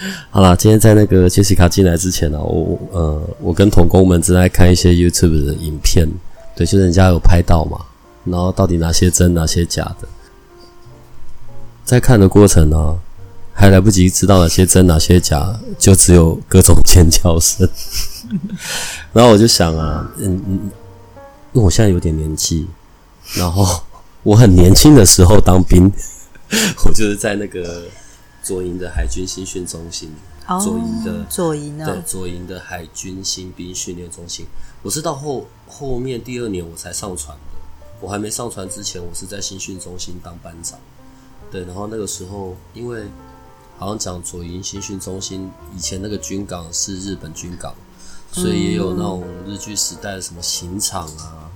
好啦，今天在那个杰西卡进来之前呢，我呃，我跟童工们正在看一些 YouTube 的影片，对，就是人家有拍到嘛，然后到底哪些真，哪些假的，在看的过程呢，还来不及知道哪些真，哪些假，就只有各种尖叫声。然后我就想啊，嗯嗯，因为我现在有点年纪，然后我很年轻的时候当兵，我就是在那个。左营的海军新训中心，左营的左营对左营的海军新兵训练中心，我是到后后面第二年我才上船的。我还没上船之前，我是在新训中心当班长。对，然后那个时候，因为好像讲左营新训中心以前那个军港是日本军港，所以也有那种日据时代的什么刑场啊，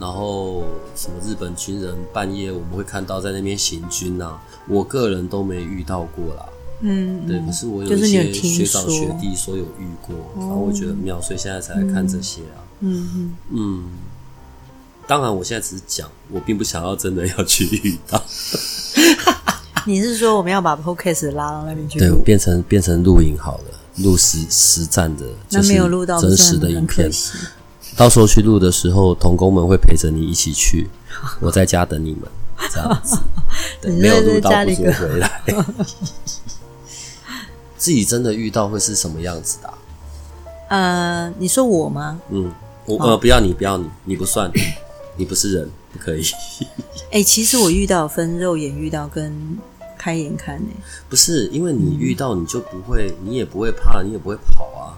然后什么日本军人半夜我们会看到在那边行军啊。我个人都没遇到过啦，嗯，对，可是我有一些学长学弟说有遇过，然后我觉得妙，所以现在才来看这些啊，嗯嗯嗯，当然我现在只是讲，我并不想要真的要去遇到。你是说我们要把 podcast 拉到那边去？对，变成变成录影好了，录实实战的，那没有录到真实的影片。到时候去录的时候，童工们会陪着你一起去，我在家等你们。这样子，没有录到不说回来。自己真的遇到会是什么样子的？呃，你说我吗？嗯，我呃，不要你，不要你，你不算，你不是人，不可以。哎，其实我遇到分肉眼遇到跟开眼看呢，不是因为你遇到你就不会，你也不会怕，你也不会跑啊。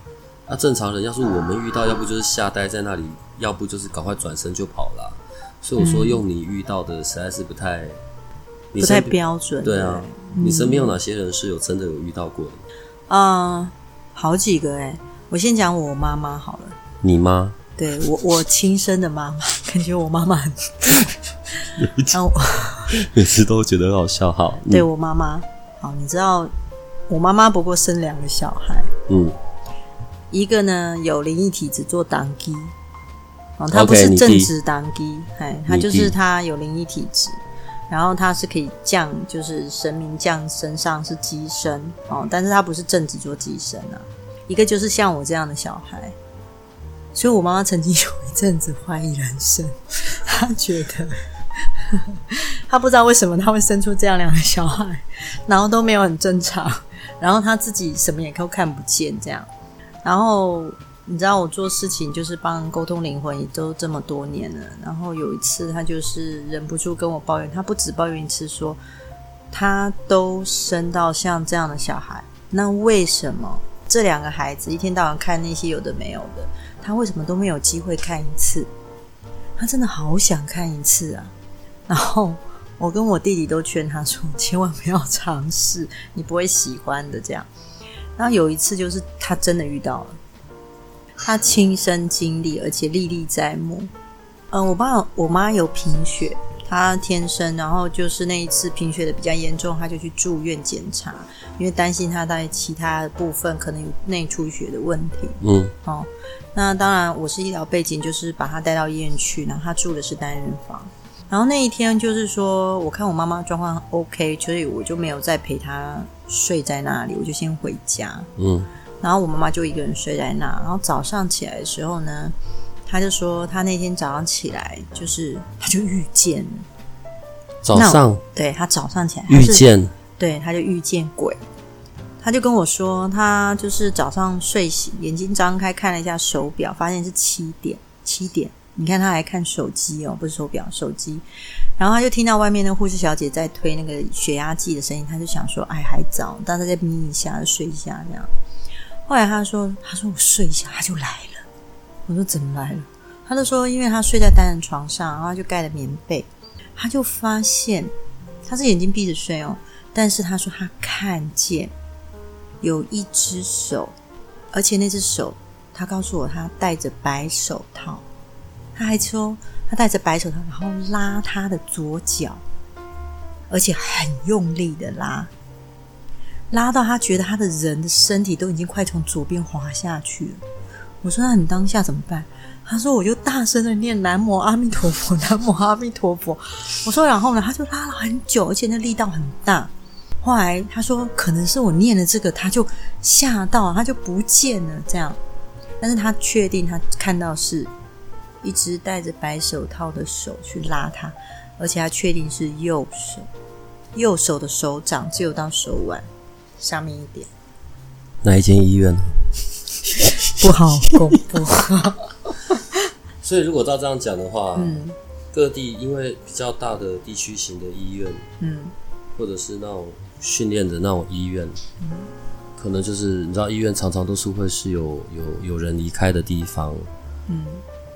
那正常人要是我们遇到，要不就是吓呆在那里，要不就是赶快转身就跑了。所以我说，用你遇到的实在是不太不太标准。对啊，你身边有哪些人是有真的有遇到过？啊，好几个哎。我先讲我妈妈好了。你妈？对我，我亲生的妈妈，感觉我妈妈很……我 每次都觉得很好笑。好，对我妈妈好，你知道我妈妈不过生两个小孩，嗯，一个呢有灵异体质，做挡机。哦，他不是正直当机，哎，他就是他有灵异体质，然后他是可以降，就是神明降身上是机身哦，但是他不是正直做机身啊。一个就是像我这样的小孩，所以我妈妈曾经 有一阵子怀疑人生，她觉得她不知道为什么他会生出这样两个小孩，然后都没有很正常，然后他自己什么也都看不见这样，然后。你知道我做事情就是帮人沟通灵魂，也都这么多年了。然后有一次，他就是忍不住跟我抱怨，他不止抱怨一次，说他都生到像这样的小孩，那为什么这两个孩子一天到晚看那些有的没有的，他为什么都没有机会看一次？他真的好想看一次啊！然后我跟我弟弟都劝他说，千万不要尝试，你不会喜欢的。这样，然后有一次就是他真的遇到了。他亲身经历，而且历历在目。嗯，我爸我妈有贫血，她天生，然后就是那一次贫血的比较严重，他就去住院检查，因为担心他在其他部分可能有内出血的问题。嗯，哦，那当然我是医疗背景，就是把他带到医院去，然后他住的是单人房。然后那一天就是说，我看我妈妈状况 OK，所以我就没有再陪她睡在那里，我就先回家。嗯。然后我妈妈就一个人睡在那。然后早上起来的时候呢，她就说她那天早上起来，就是她就遇见早上，对她早上起来遇见，对她就遇见鬼。她就跟我说，她就是早上睡醒，眼睛张开看了一下手表，发现是七点，七点。你看他还看手机哦，不是手表，手机。然后他就听到外面的护士小姐在推那个血压计的声音，他就想说，哎，还早，大家再眯一下，睡一下这样。后来他说：“他说我睡一下，他就来了。”我说：“怎么来了？”他就说：“因为他睡在单人床上，然后就盖了棉被，他就发现他是眼睛闭着睡哦，但是他说他看见有一只手，而且那只手，他告诉我他戴着白手套，他还说他戴着白手套，然后拉他的左脚，而且很用力的拉，拉到他觉得他的人的身体都已经快从左边滑下去了。我说那你当下怎么办？他说：“我就大声的念南无阿弥陀佛，南无阿弥陀佛。”我说：“然后呢？”他就拉了很久，而且那力道很大。后来他说：“可能是我念了这个，他就吓到，他就不见了。”这样，但是他确定他看到是一只戴着白手套的手去拉他，而且他确定是右手，右手的手掌只有到手腕上面一点。哪一间医院呢？不好公布。所以，如果照这样讲的话，嗯，各地因为比较大的地区型的医院，嗯，或者是那种训练的那种医院，嗯，可能就是你知道，医院常常都是会是有有有人离开的地方，嗯，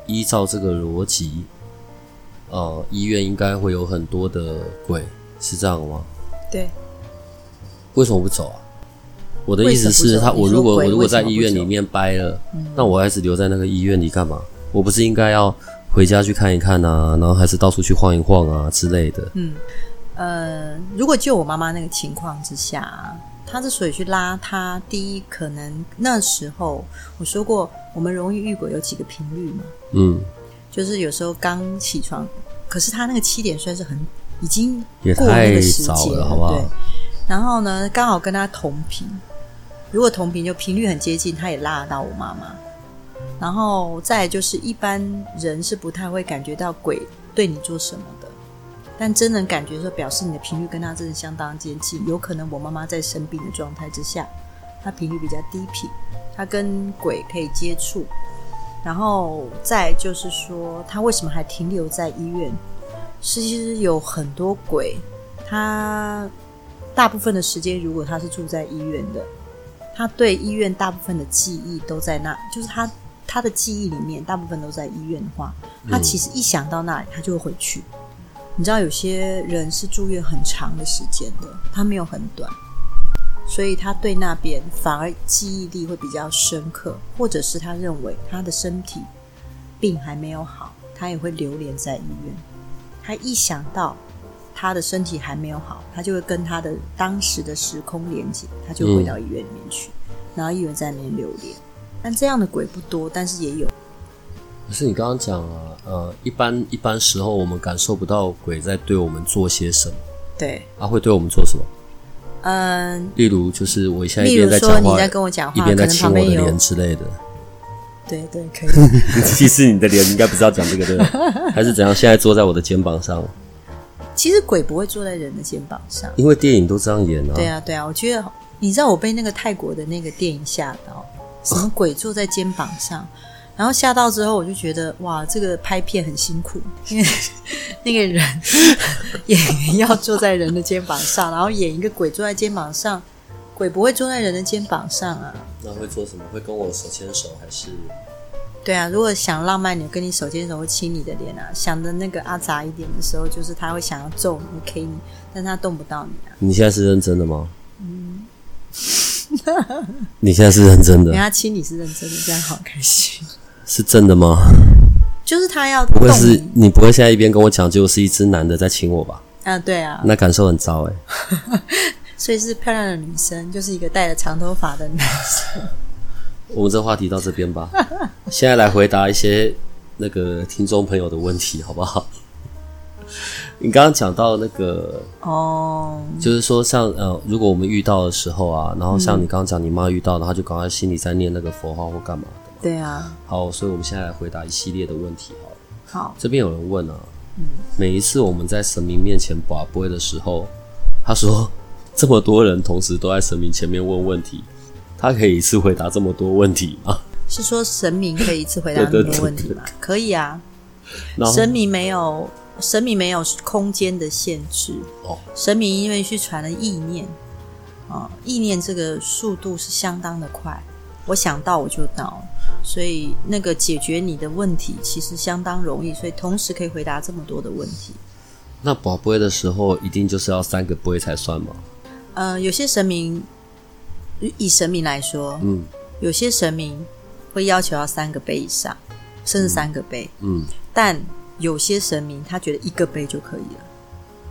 依照这个逻辑，呃，医院应该会有很多的鬼，是这样吗？对。为什么不走啊？我的意思是，他我如果我如果在医院里面掰了，那我还是留在那个医院里干嘛？我不是应该要回家去看一看啊，然后还是到处去晃一晃啊之类的。嗯，呃，如果就我妈妈那个情况之下，她之所以去拉他，第一可能那时候我说过，我们容易遇鬼有几个频率嘛。嗯，就是有时候刚起床，可是他那个七点算是很已经过那个时间了，好不好？对。然后呢，刚好跟他同频，如果同频就频率很接近，他也拉到我妈妈。然后再就是一般人是不太会感觉到鬼对你做什么的，但真能感觉说表示你的频率跟他真的相当接近。有可能我妈妈在生病的状态之下，她频率比较低频，她跟鬼可以接触。然后再就是说，她为什么还停留在医院？其实有很多鬼，他大部分的时间如果他是住在医院的，他对医院大部分的记忆都在那，就是他。他的记忆里面大部分都在医院的话，他其实一想到那里，他就会回去。你知道，有些人是住院很长的时间的，他没有很短，所以他对那边反而记忆力会比较深刻，或者是他认为他的身体病还没有好，他也会流连在医院。他一想到他的身体还没有好，他就会跟他的当时的时空连接，他就回到医院里面去，然后医院在那边流连。但这样的鬼不多，但是也有。可是你刚刚讲啊，呃，一般一般时候我们感受不到鬼在对我们做些什么。对。他会对我们做什么？嗯。例如，就是我现在一边在讲话，你在跟我讲话，一边在亲我的脸之类的。对对，可以。其实你的脸应该不是要讲这个，对吧？还是怎样？现在坐在我的肩膀上。其实鬼不会坐在人的肩膀上，因为电影都这样演啊。对啊，对啊，我觉得你知道我被那个泰国的那个电影吓到。什么鬼坐在肩膀上？然后吓到之后，我就觉得哇，这个拍片很辛苦，因 为那个人演员要坐在人的肩膀上，然后演一个鬼坐在肩膀上。鬼不会坐在人的肩膀上啊。那会做什么？会跟我手牵手还是？对啊，如果想浪漫，你跟你手牵手，会亲你的脸啊。想的那个阿杂一点的时候，就是他会想要揍你、K 你，但他动不到你啊。你现在是认真的吗？嗯。你现在是认真的？人家亲你是认真的，这样好开心。是真的吗？就是他要不会是你不会现在一边跟我讲，就是一只男的在亲我吧？啊，对啊，那感受很糟哎。所以是漂亮的女生，就是一个戴着长头发的男生。我们这话题到这边吧。现在来回答一些那个听众朋友的问题，好不好？你刚刚讲到那个哦，就是说像呃，如果我们遇到的时候啊，然后像你刚刚讲你妈遇到，然后就赶快心里在念那个佛号或干嘛的。对啊。好，所以我们现在来回答一系列的问题。好，好，这边有人问啊，嗯，每一次我们在神明面前把杯的时候，他说 这么多人同时都在神明前面问问题，他可以一次回答这么多问题吗？是说神明可以一次回答那么多问题吗？可以啊，神明没有。神明没有空间的限制哦，神明因为去传了意念啊，意念这个速度是相当的快，我想到我就到，所以那个解决你的问题其实相当容易，所以同时可以回答这么多的问题。那宝贝的时候一定就是要三个杯才算吗？呃，有些神明以神明来说，嗯，有些神明会要求要三个杯以上，甚至三个杯，嗯，但有些神明他觉得一个杯就可以了。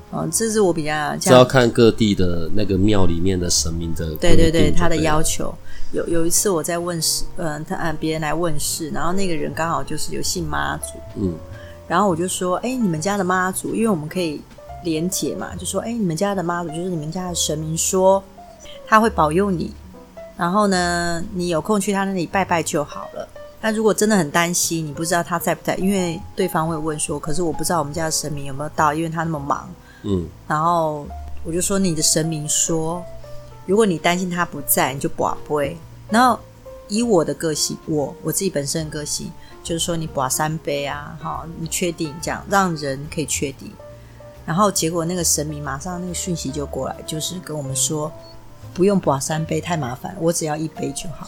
哦，这是我比较这要看各地的那个庙里面的神明的对对对他的要求。有有一次我在问事，嗯，他按别人来问事，然后那个人刚好就是有信妈祖，嗯，然后我就说，哎，你们家的妈祖，因为我们可以连结嘛，就说，哎，你们家的妈祖就是你们家的神明，说他会保佑你，然后呢，你有空去他那里拜拜就好了。那如果真的很担心，你不知道他在不在，因为对方会问说，可是我不知道我们家的神明有没有到，因为他那么忙。嗯，然后我就说你的神明说，如果你担心他不在，你就把杯。然后以我的个性，我我自己本身的个性，就是说你把三杯啊，好，你确定这样，让人可以确定。然后结果那个神明马上那个讯息就过来，就是跟我们说，不用把三杯太麻烦，我只要一杯就好。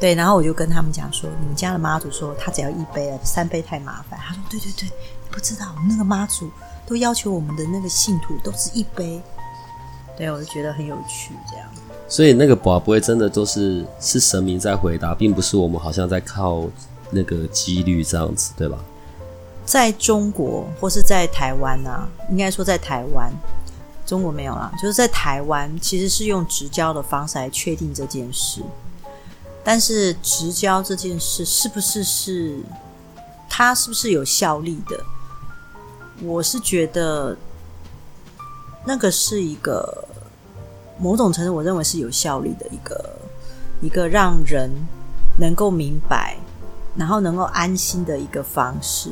对，然后我就跟他们讲说，你们家的妈祖说他只要一杯了，三杯太麻烦。他说对对对，不知道那个妈祖。都要求我们的那个信徒都是一杯，对我就觉得很有趣，这样。所以那个宝不会真的都是是神明在回答，并不是我们好像在靠那个几率这样子，对吧？在中国或是在台湾啊，应该说在台湾，中国没有啦，就是在台湾其实是用直交的方式来确定这件事。但是直交这件事是不是是它是不是有效力的？我是觉得，那个是一个某种程度，我认为是有效力的一个一个让人能够明白，然后能够安心的一个方式。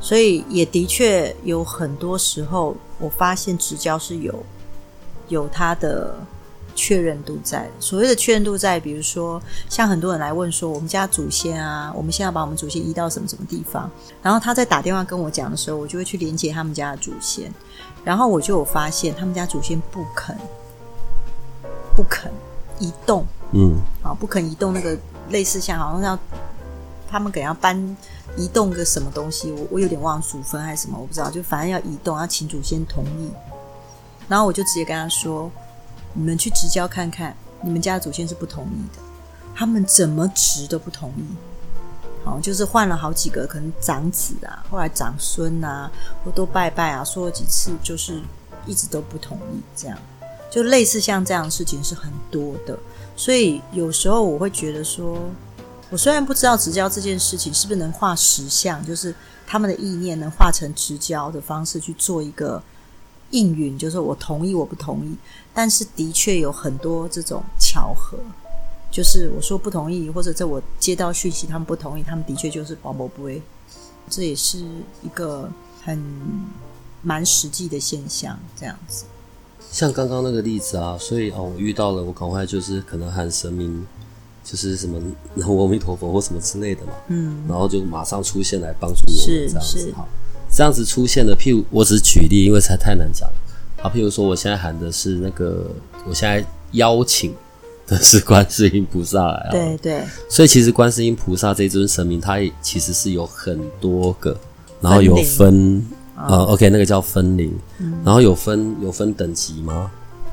所以也的确有很多时候，我发现直交是有有它的。确认度在，所谓的确认度在，比如说像很多人来问说，我们家祖先啊，我们现在把我们祖先移到什么什么地方，然后他在打电话跟我讲的时候，我就会去连接他们家的祖先，然后我就有发现他们家祖先不肯不肯移动，嗯，啊，不肯移动那个类似像好像要他们可能要搬移动个什么东西，我我有点忘祖坟还是什么，我不知道，就反正要移动，要请祖先同意，然后我就直接跟他说。你们去直交看看，你们家祖先是不同意的，他们怎么直都不同意。好，就是换了好几个，可能长子啊，后来长孙啊，我都拜拜啊，说了几次，就是一直都不同意。这样，就类似像这样的事情是很多的。所以有时候我会觉得说，我虽然不知道直交这件事情是不是能画实像，就是他们的意念能化成直交的方式去做一个。应允就是我同意，我不同意，但是的确有很多这种巧合，就是我说不同意，或者在我接到讯息他们不同意，他们的确就是保不不会，这也是一个很蛮实际的现象，这样子。像刚刚那个例子啊，所以哦，我遇到了，我赶快就是可能喊神明，就是什么阿弥陀佛或什么之类的嘛，嗯，然后就马上出现来帮助我们，这样子哈。这样子出现的，譬如我只是举例，因为才太难讲了。好，譬如说，我现在喊的是那个，我现在邀请的是观世音菩萨来。对对。所以其实观世音菩萨这尊神明，它其实是有很多个，然后有分呃，OK，那个叫分灵，然后有分有分等级吗？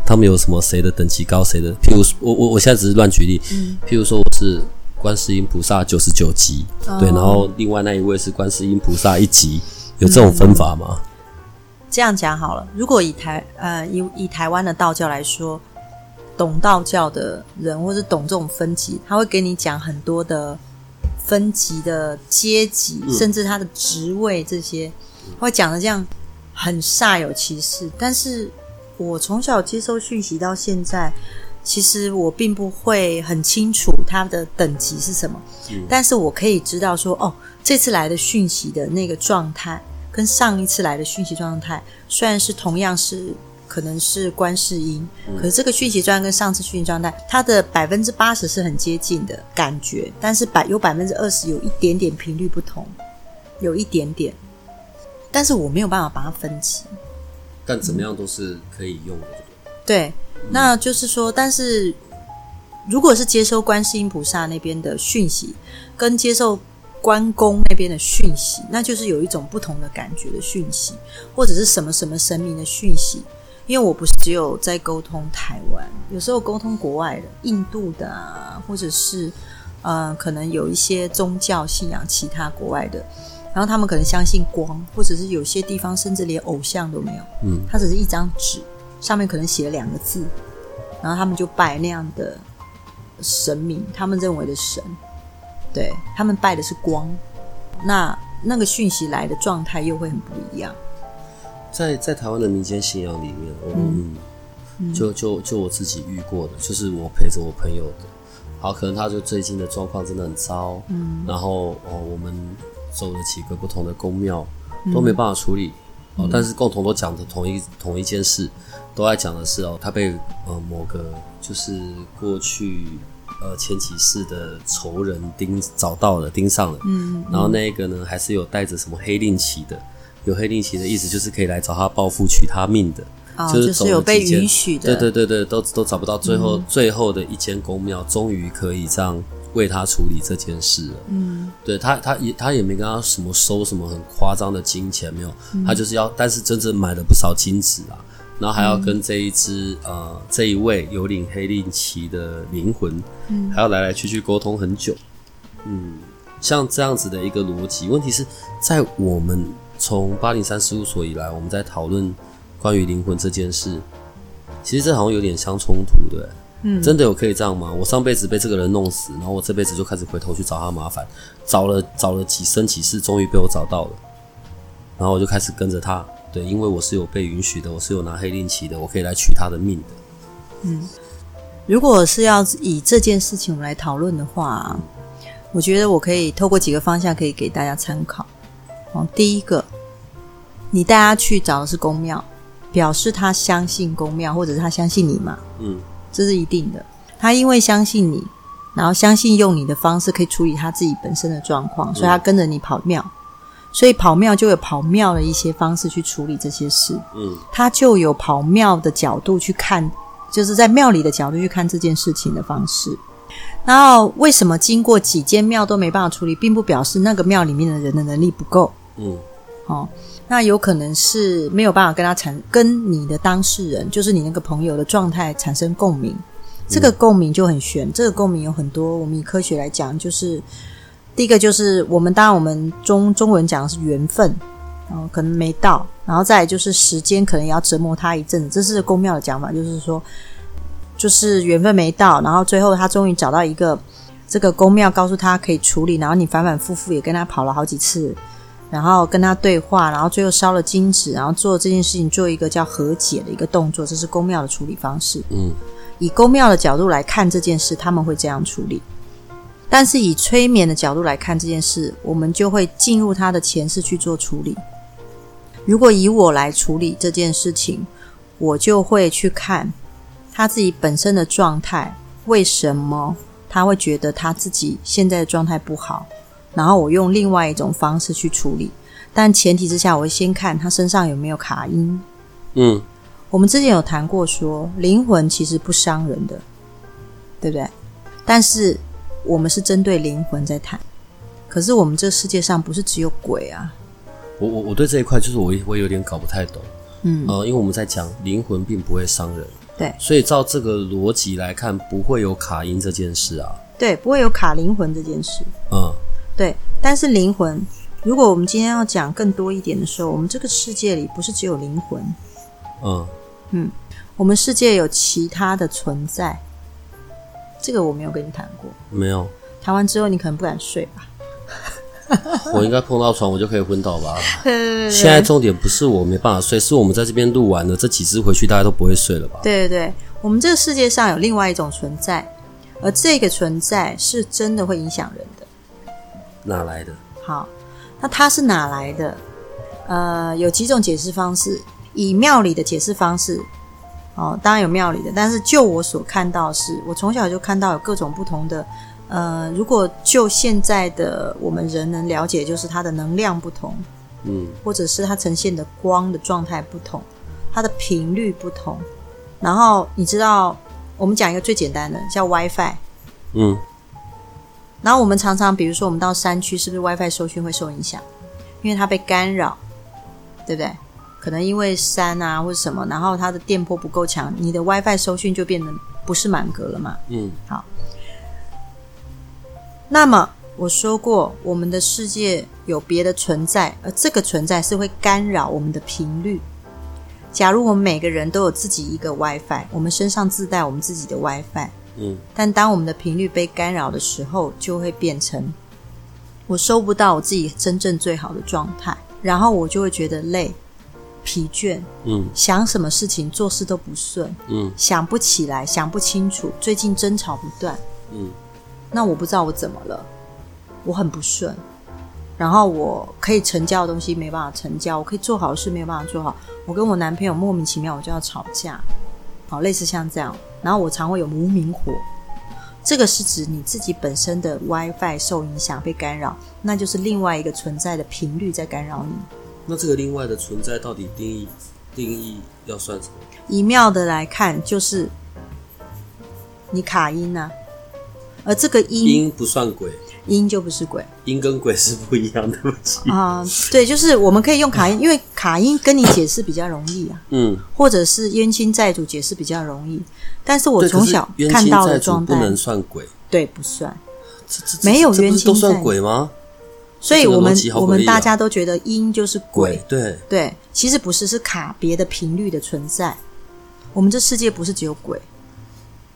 他们有什么谁的等级高，谁的？譬如我我我现在只是乱举例，譬如说我是观世音菩萨九十九级，对，然后另外那一位是观世音菩萨一级。有这种分法吗？这样讲好了。如果以台呃以以台湾的道教来说，懂道教的人或者懂这种分级，他会给你讲很多的分级的阶级，甚至他的职位这些，会讲的这样很煞有其事。但是我从小接收讯息到现在，其实我并不会很清楚它的等级是什么，但是我可以知道说哦。这次来的讯息的那个状态，跟上一次来的讯息状态，虽然是同样是可能是观世音，可是这个讯息状态跟上次讯息状态，它的百分之八十是很接近的感觉，但是百有百分之二十有一点点频率不同，有一点点，但是我没有办法把它分级。但怎么样都是可以用的。对，那就是说，但是如果是接收观世音菩萨那边的讯息，跟接受。关公那边的讯息，那就是有一种不同的感觉的讯息，或者是什么什么神明的讯息，因为我不是只有在沟通台湾，有时候沟通国外的，印度的啊，或者是呃，可能有一些宗教信仰其他国外的，然后他们可能相信光，或者是有些地方甚至连偶像都没有，嗯，它只是一张纸，上面可能写了两个字，然后他们就拜那样的神明，他们认为的神，对他们拜的是光，那那个讯息来的状态又会很不一样。在在台湾的民间信仰里面，嗯，就就就我自己遇过的，就是我陪着我朋友的，好，可能他就最近的状况真的很糟，嗯，然后哦，我们走了几个不同的宫庙，都没办法处理，哦，但是共同都讲的同一同一件事，都在讲的是哦，他被呃某个就是过去呃前几世的仇人盯找到了盯上了，嗯，然后那一个呢还是有带着什么黑令旗的。有黑令旗的意思就是可以来找他报复取他命的，就是有被允许的。对对对对，都都找不到，最后最后的一间公庙终于可以这样为他处理这件事了。嗯，对他他也他也没跟他什么收什么很夸张的金钱，没有，他就是要，但是真正买了不少金子啊，然后还要跟这一只呃这一位有领黑令旗的灵魂，嗯，还要来来去去沟通很久。嗯，像这样子的一个逻辑，问题是在我们。从八零三事务所以来，我们在讨论关于灵魂这件事。其实这好像有点相冲突，对？嗯，真的有可以这样吗？我上辈子被这个人弄死，然后我这辈子就开始回头去找他麻烦，找了找了几生几世，终于被我找到了。然后我就开始跟着他，对，因为我是有被允许的，我是有拿黑令旗的，我可以来取他的命的。嗯，如果是要以这件事情我们来讨论的话，我觉得我可以透过几个方向可以给大家参考。哦，第一个，你带他去找的是公庙，表示他相信公庙，或者是他相信你嘛？嗯，这是一定的。他因为相信你，然后相信用你的方式可以处理他自己本身的状况，所以他跟着你跑庙。所以跑庙就有跑庙的一些方式去处理这些事。嗯，他就有跑庙的角度去看，就是在庙里的角度去看这件事情的方式。然后为什么经过几间庙都没办法处理，并不表示那个庙里面的人的能力不够。嗯，哦，那有可能是没有办法跟他产跟你的当事人，就是你那个朋友的状态产生共鸣，这个共鸣就很悬。这个共鸣有很多，我们以科学来讲，就是第一个就是我们当然我们中中文讲的是缘分，然后可能没到，然后再就是时间可能也要折磨他一阵子，这是公庙的讲法，就是说就是缘分没到，然后最后他终于找到一个这个公庙告诉他可以处理，然后你反反复复也跟他跑了好几次。然后跟他对话，然后最后烧了金纸，然后做这件事情，做一个叫和解的一个动作，这是公庙的处理方式。嗯，以公庙的角度来看这件事，他们会这样处理。但是以催眠的角度来看这件事，我们就会进入他的前世去做处理。如果以我来处理这件事情，我就会去看他自己本身的状态，为什么他会觉得他自己现在的状态不好。然后我用另外一种方式去处理，但前提之下，我会先看他身上有没有卡音。嗯，我们之前有谈过，说灵魂其实不伤人的，对不对？但是我们是针对灵魂在谈，可是我们这个世界上不是只有鬼啊。我我我对这一块就是我我有点搞不太懂。嗯，呃，因为我们在讲灵魂并不会伤人，对，所以照这个逻辑来看，不会有卡音这件事啊。对，不会有卡灵魂这件事。嗯。对，但是灵魂，如果我们今天要讲更多一点的时候，我们这个世界里不是只有灵魂，嗯嗯，我们世界有其他的存在，这个我没有跟你谈过，没有，谈完之后你可能不敢睡吧？我应该碰到床我就可以昏倒吧？现在重点不是我没办法睡，是我们在这边录完了这几只回去，大家都不会睡了吧？对对对，我们这个世界上有另外一种存在，而这个存在是真的会影响人。哪来的？好，那它是哪来的？呃，有几种解释方式。以庙里的解释方式，哦，当然有庙里的，但是就我所看到是，我从小就看到有各种不同的。呃，如果就现在的我们人能了解，就是它的能量不同，嗯，或者是它呈现的光的状态不同，它的频率不同。然后你知道，我们讲一个最简单的，叫 WiFi，嗯。然后我们常常，比如说我们到山区，是不是 WiFi 收讯会受影响？因为它被干扰，对不对？可能因为山啊或者什么，然后它的电波不够强，你的 WiFi 收讯就变得不是满格了嘛。嗯，好。那么我说过，我们的世界有别的存在，而这个存在是会干扰我们的频率。假如我们每个人都有自己一个 WiFi，我们身上自带我们自己的 WiFi。嗯。但当我们的频率被干扰的时候，就会变成我收不到我自己真正最好的状态，然后我就会觉得累。疲倦，嗯，想什么事情做事都不顺，嗯，想不起来，想不清楚，最近争吵不断，嗯，那我不知道我怎么了，我很不顺，然后我可以成交的东西没办法成交，我可以做好的事没有办法做好，我跟我男朋友莫名其妙我就要吵架，好，类似像这样，然后我常会有无名火，这个是指你自己本身的 WiFi 受影响被干扰，那就是另外一个存在的频率在干扰你。那这个另外的存在到底定义定义要算什么？以妙的来看，就是你卡音呐，而这个音音不算鬼，音就不是鬼，音跟鬼是不一样的啊。对，就是我们可以用卡因，因为卡因跟你解释比较容易啊。嗯，或者是冤亲债主解释比较容易，但是我从小看到的状态不能算鬼，对，不算，没有冤亲都算鬼吗？所以我们我们大家都觉得阴就是鬼，对对，其实不是，是卡别的频率的存在。我们这世界不是只有鬼。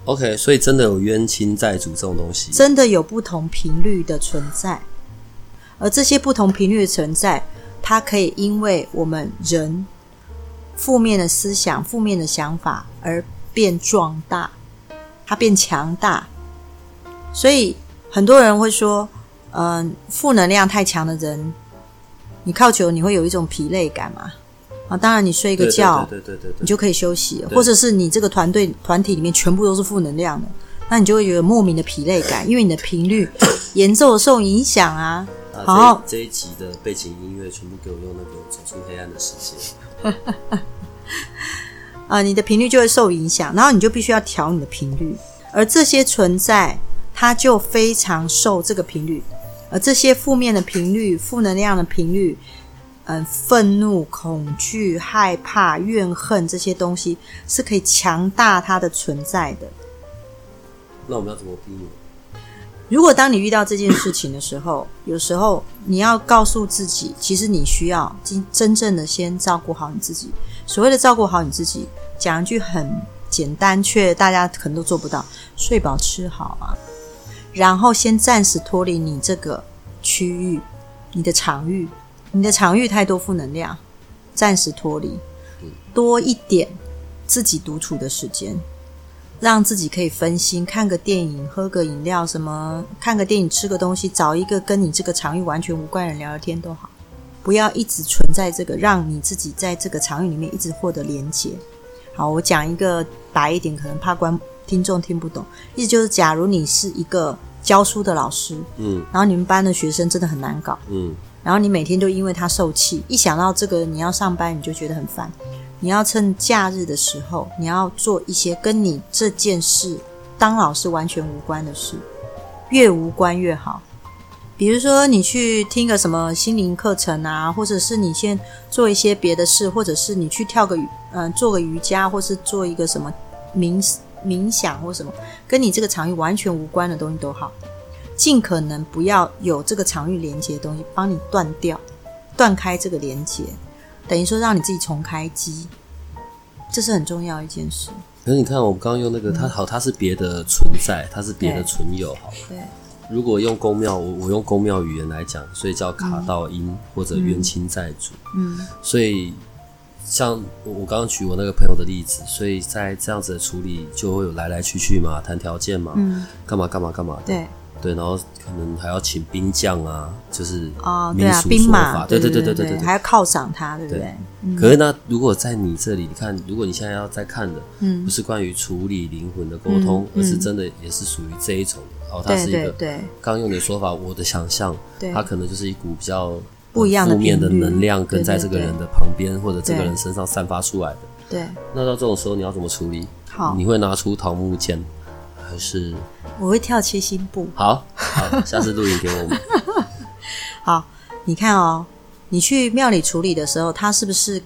OK，所以真的有冤亲债主这种东西，真的有不同频率的存在，而这些不同频率的存在，它可以因为我们人负面的思想、负面的想法而变壮大，它变强大。所以很多人会说。嗯，负能量太强的人，你靠久你会有一种疲累感嘛？啊，当然你睡一个觉，对对对，你就可以休息，或者是你这个团队团体里面全部都是负能量的，那你就会觉得莫名的疲累感，因为你的频率 严重受影响啊。好，这一集的背景音乐全部给我用那个《走出黑暗的世界》。啊，你的频率就会受影响，然后你就必须要调你的频率，而这些存在，它就非常受这个频率。而这些负面的频率、负能量的频率，嗯，愤怒、恐惧、害怕、怨恨这些东西，是可以强大它的存在的。那我们要怎么避免？如果当你遇到这件事情的时候，有时候你要告诉自己，其实你需要真真正的先照顾好你自己。所谓的照顾好你自己，讲一句很简单却大家可能都做不到：睡饱吃好啊。然后先暂时脱离你这个区域，你的场域，你的场域太多负能量，暂时脱离，多一点自己独处的时间，让自己可以分心，看个电影，喝个饮料，什么看个电影，吃个东西，找一个跟你这个场域完全无关的人聊聊天都好，不要一直存在这个，让你自己在这个场域里面一直获得连接。好，我讲一个白一点，可能怕观。听众听不懂，意思就是，假如你是一个教书的老师，嗯，然后你们班的学生真的很难搞，嗯，然后你每天都因为他受气，一想到这个你要上班，你就觉得很烦。你要趁假日的时候，你要做一些跟你这件事当老师完全无关的事，越无关越好。比如说，你去听个什么心灵课程啊，或者是你先做一些别的事，或者是你去跳个嗯，做个瑜伽，或是做一个什么冥。冥想或什么跟你这个场域完全无关的东西都好，尽可能不要有这个场域连接的东西，帮你断掉、断开这个连接，等于说让你自己重开机，这是很重要一件事。可是你看，我们刚刚用那个，它好，它是别的存在，它是别的存有，好。对。如果用公庙，我我用公庙语言来讲，所以叫卡道音或者冤亲债主。嗯。所以。像我刚刚举我那个朋友的例子，所以在这样子的处理就会有来来去去嘛，谈条件嘛，干嘛干嘛干嘛的，对对，然后可能还要请兵将啊，就是哦，对啊，兵马，对对对对对对，还要犒赏他，对不对？可是那如果在你这里，你看，如果你现在要再看的，嗯，不是关于处理灵魂的沟通，而是真的也是属于这一种哦，它是一个对刚用的说法，我的想象，它可能就是一股比较。不一样的负面的能量跟在这个人的旁边或者这个人身上散发出来的。对。那到这种时候你要怎么处理？好，你会拿出桃木剑，还是？我会跳七星步。好，好，下次录影给我们。好，你看哦，你去庙里处理的时候，他是不是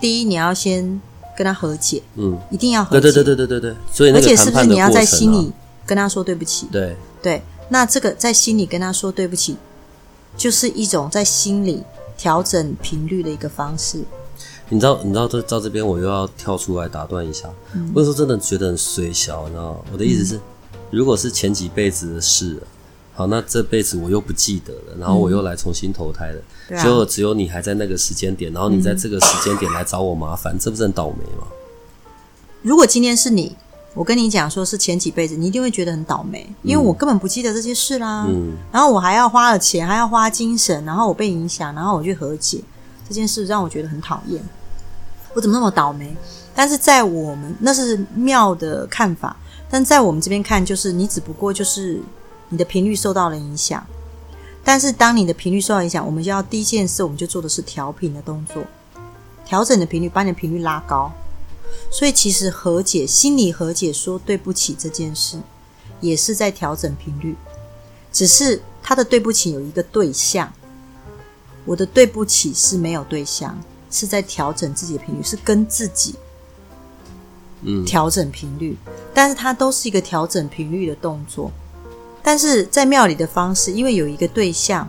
第一你要先跟他和解，嗯，一定要和解，对对对对对对对。所以，而且是不是你要在心里跟他说对不起？对对。那这个在心里跟他说对不起，就是一种在心里调整频率的一个方式。你知道，你知道，到到这边我又要跳出来打断一下。我有时候真的觉得很衰小，你知道？我的意思是，如果是前几辈子的事，好，那这辈子我又不记得了，然后我又来重新投胎了，结果只有你还在那个时间点，然后你在这个时间点来找我麻烦，这不是很倒霉吗？如果今天是你。我跟你讲，说是前几辈子，你一定会觉得很倒霉，因为我根本不记得这些事啦。嗯，然后我还要花了钱，还要花精神，然后我被影响，然后我去和解这件事，让我觉得很讨厌。我怎么那么倒霉？但是在我们那是庙的看法，但在我们这边看，就是你只不过就是你的频率受到了影响。但是当你的频率受到影响，我们就要第一件事，我们就做的是调频的动作，调整的频率，把你的频率拉高。所以，其实和解、心理和解、说对不起这件事，也是在调整频率。只是他的对不起有一个对象，我的对不起是没有对象，是在调整自己的频率，是跟自己嗯调整频率。但是它都是一个调整频率的动作。但是在庙里的方式，因为有一个对象，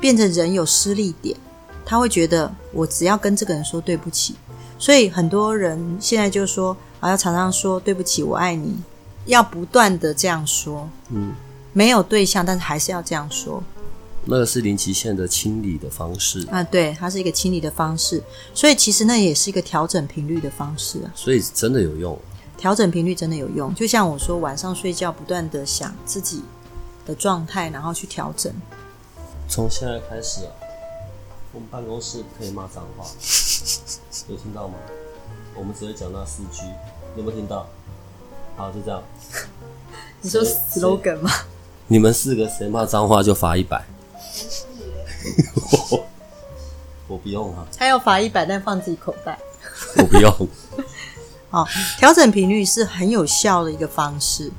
变成人有失利点，他会觉得我只要跟这个人说对不起。所以很多人现在就说啊，要常常说对不起，我爱你，要不断的这样说。嗯，没有对象，但是还是要这样说。那个是林奇线的清理的方式啊，对，它是一个清理的方式。所以其实那也是一个调整频率的方式啊。所以真的有用，调整频率真的有用。就像我说，晚上睡觉不断的想自己的状态，然后去调整。从现在开始啊，我们办公室可以骂脏话。有听到吗？我们只会讲那四句，有没有听到？好，就这样。你说 slogan 吗？你们四个谁骂脏话就罚一百。我不用啊。他要罚一百，但放自己口袋。我不用。好，调整频率是很有效的一个方式。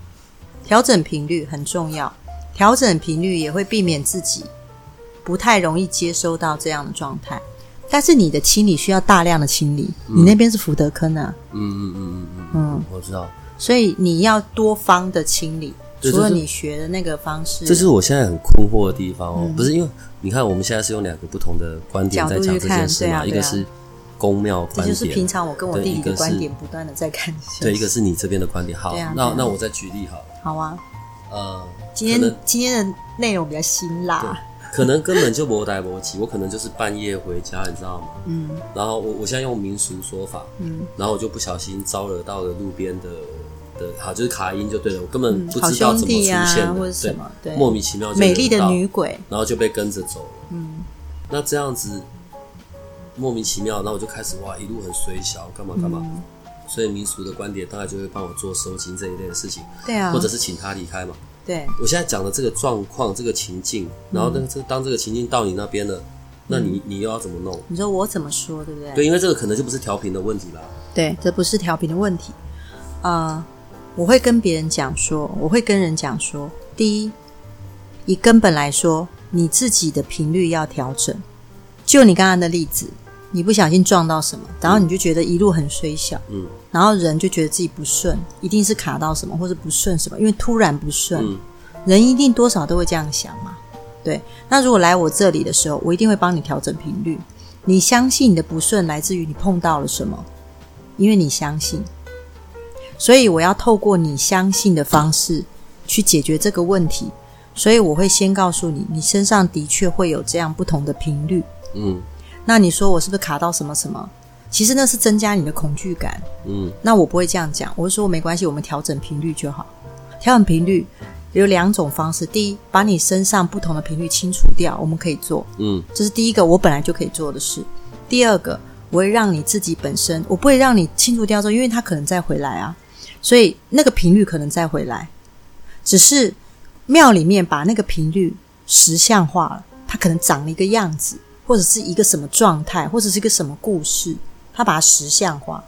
调整频率很重要，调整频率也会避免自己不太容易接收到这样的状态。但是你的清理需要大量的清理，你那边是福德坑啊。嗯嗯嗯嗯嗯嗯，我知道。所以你要多方的清理，除了你学的那个方式。这是我现在很困惑的地方哦，不是因为你看我们现在是用两个不同的观点在讲这件事嘛，一个是公庙观点，就是平常我跟我弟弟的观点不断的在看。对，一个是你这边的观点。好，那那我再举例好了。好啊。呃，今天今天的内容比较辛辣。可能根本就不待不起，我可能就是半夜回家，你知道吗？嗯。然后我我现在用民俗说法，嗯。然后我就不小心招惹到了路边的的，好就是卡音就对了，我根本不知道怎么出现或者什么，对，莫名其妙就美丽的女鬼，然后就被跟着走了。嗯。那这样子莫名其妙，那我就开始哇，一路很随小，干嘛干嘛。所以民俗的观点大概就会帮我做收金这一类的事情，对啊，或者是请他离开嘛。对，我现在讲的这个状况，这个情境，然后当这当这个情境到你那边了，那你你又要怎么弄？你说我怎么说，对不对？对，因为这个可能就不是调频的问题啦。对，这不是调频的问题。啊，我会跟别人讲说，我会跟人讲说，第一，以根本来说，你自己的频率要调整。就你刚刚的例子。你不小心撞到什么，然后你就觉得一路很衰小，嗯，然后人就觉得自己不顺，一定是卡到什么或者不顺什么，因为突然不顺，人一定多少都会这样想嘛，对。那如果来我这里的时候，我一定会帮你调整频率。你相信你的不顺来自于你碰到了什么，因为你相信，所以我要透过你相信的方式去解决这个问题。所以我会先告诉你，你身上的确会有这样不同的频率，嗯。那你说我是不是卡到什么什么？其实那是增加你的恐惧感。嗯，那我不会这样讲，我是说没关系，我们调整频率就好。调整频率有两种方式：第一，把你身上不同的频率清除掉，我们可以做。嗯，这是第一个，我本来就可以做的事。第二个，我会让你自己本身，我不会让你清除掉之后，因为它可能再回来啊，所以那个频率可能再回来，只是庙里面把那个频率实像化了，它可能长了一个样子。或者是一个什么状态，或者是一个什么故事，他把它实像化。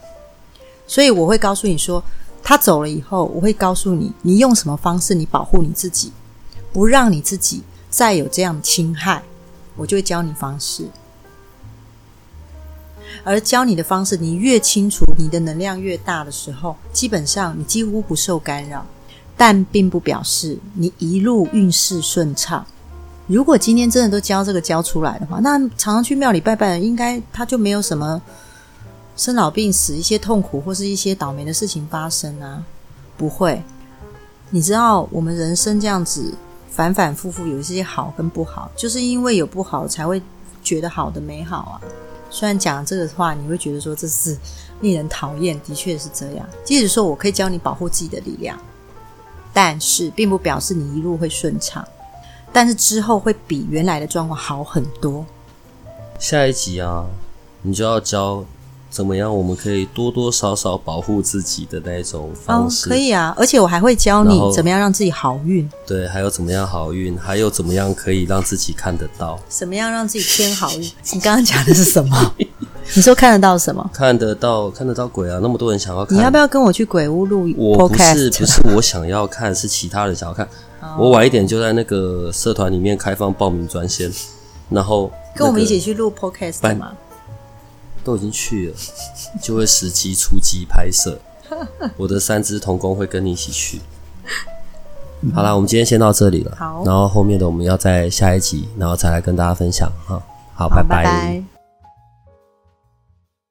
所以我会告诉你说，他走了以后，我会告诉你，你用什么方式，你保护你自己，不让你自己再有这样的侵害，我就会教你方式。而教你的方式，你越清楚，你的能量越大的时候，基本上你几乎不受干扰。但并不表示你一路运势顺畅。如果今天真的都教这个教出来的话，那常常去庙里拜拜，应该他就没有什么生老病死、一些痛苦或是一些倒霉的事情发生啊？不会。你知道，我们人生这样子反反复复，有一些好跟不好，就是因为有不好才会觉得好的美好啊。虽然讲这个话，你会觉得说这是令人讨厌，的确是这样。即使说我可以教你保护自己的力量，但是并不表示你一路会顺畅，但是之后会比原来的状况好很多。下一集啊，你就要教。怎么样？我们可以多多少少保护自己的那一种方式，可以啊。而且我还会教你怎么样让自己好运。对，还有怎么样好运？还有怎么样可以让自己看得到？怎么样让自己添好运？你刚刚讲的是什么？你说看得到什么？看得到，看得到鬼啊！那么多人想要看，你要不要跟我去鬼屋录？我不是，不是我想要看，是其他人想要看。我晚一点就在那个社团里面开放报名专线，然后跟我们一起去录 podcast 吗？都已经去了，就会实机出击拍摄。我的三只童工会跟你一起去。好啦，我们今天先到这里了。好，然后后面的我们要在下一集，然后再来跟大家分享。哈，好，拜拜。